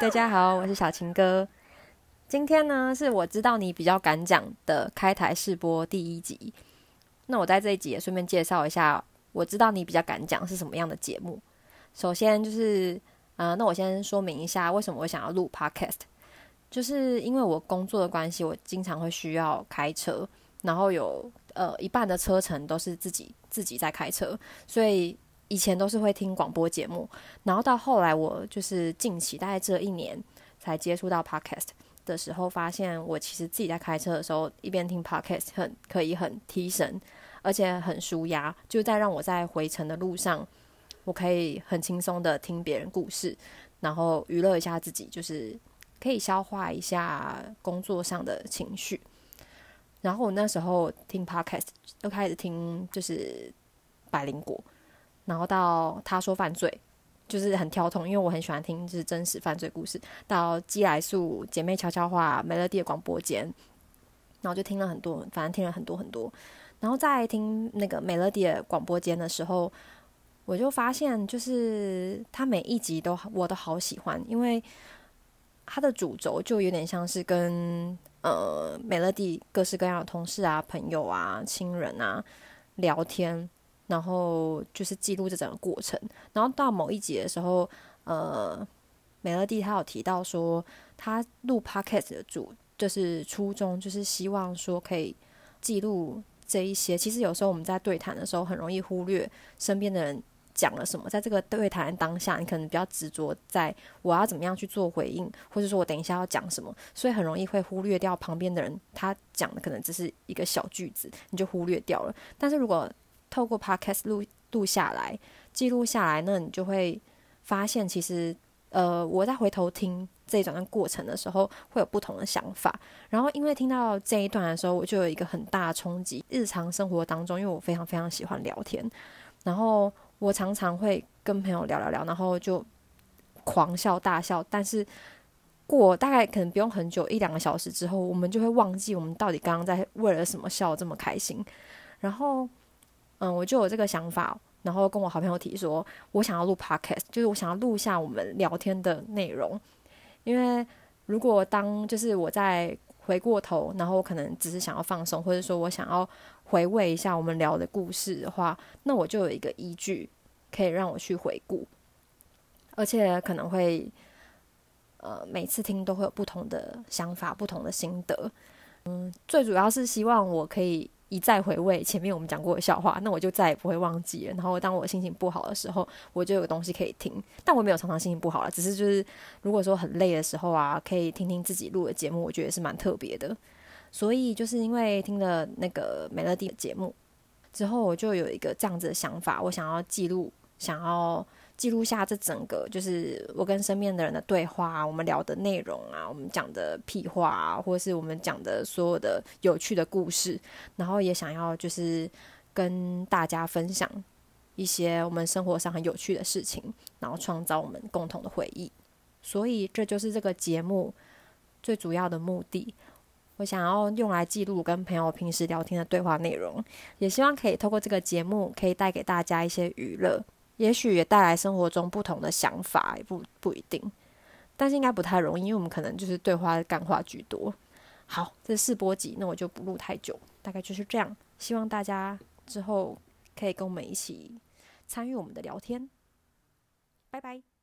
大家好，我是小情哥。今天呢，是我知道你比较敢讲的开台试播第一集。那我在这一集也顺便介绍一下，我知道你比较敢讲是什么样的节目。首先就是，呃，那我先说明一下为什么我想要录 Podcast，就是因为我工作的关系，我经常会需要开车，然后有呃一半的车程都是自己自己在开车，所以。以前都是会听广播节目，然后到后来我就是近期大概这一年才接触到 podcast 的时候，发现我其实自己在开车的时候一边听 podcast 很可以很提神，而且很舒压，就在让我在回程的路上，我可以很轻松的听别人故事，然后娱乐一下自己，就是可以消化一下工作上的情绪。然后我那时候听 podcast 都开始听就是百灵果。然后到他说犯罪，就是很跳痛，因为我很喜欢听就是真实犯罪故事。到基来素姐妹悄悄话、美乐蒂的广播间，然后就听了很多，反正听了很多很多。然后在听那个美乐蒂的广播间的时候，我就发现，就是他每一集都我都好喜欢，因为他的主轴就有点像是跟呃美乐蒂各式各样的同事啊、朋友啊、亲人啊聊天。然后就是记录这整个过程，然后到某一集的时候，呃，美乐蒂她有提到说，她录 podcast 的主就是初衷，就是希望说可以记录这一些。其实有时候我们在对谈的时候，很容易忽略身边的人讲了什么，在这个对谈当下，你可能比较执着在我要怎么样去做回应，或者说我等一下要讲什么，所以很容易会忽略掉旁边的人他讲的可能只是一个小句子，你就忽略掉了。但是如果透过 podcast 录录下来，记录下来，那你就会发现，其实，呃，我在回头听这一段过程的时候，会有不同的想法。然后，因为听到这一段的时候，我就有一个很大的冲击。日常生活当中，因为我非常非常喜欢聊天，然后我常常会跟朋友聊聊聊，然后就狂笑大笑。但是过大概可能不用很久，一两个小时之后，我们就会忘记我们到底刚刚在为了什么笑这么开心，然后。嗯，我就有这个想法，然后跟我好朋友提说，我想要录 podcast，就是我想要录下我们聊天的内容。因为如果当就是我在回过头，然后我可能只是想要放松，或者说我想要回味一下我们聊的故事的话，那我就有一个依据可以让我去回顾，而且可能会呃每次听都会有不同的想法、不同的心得。嗯，最主要是希望我可以。一再回味前面我们讲过的笑话，那我就再也不会忘记了。然后当我心情不好的时候，我就有东西可以听。但我没有常常心情不好了，只是就是如果说很累的时候啊，可以听听自己录的节目，我觉得是蛮特别的。所以就是因为听了那个美乐蒂的节目之后，我就有一个这样子的想法，我想要记录，想要。记录下这整个，就是我跟身边的人的对话，我们聊的内容啊，我们讲的屁话啊，或是我们讲的所有的有趣的故事，然后也想要就是跟大家分享一些我们生活上很有趣的事情，然后创造我们共同的回忆。所以这就是这个节目最主要的目的。我想要用来记录跟朋友平时聊天的对话内容，也希望可以透过这个节目，可以带给大家一些娱乐。也许也带来生活中不同的想法，也不不一定，但是应该不太容易，因为我们可能就是对话干话居多。好，这是试播集，那我就不录太久，大概就是这样。希望大家之后可以跟我们一起参与我们的聊天。拜拜。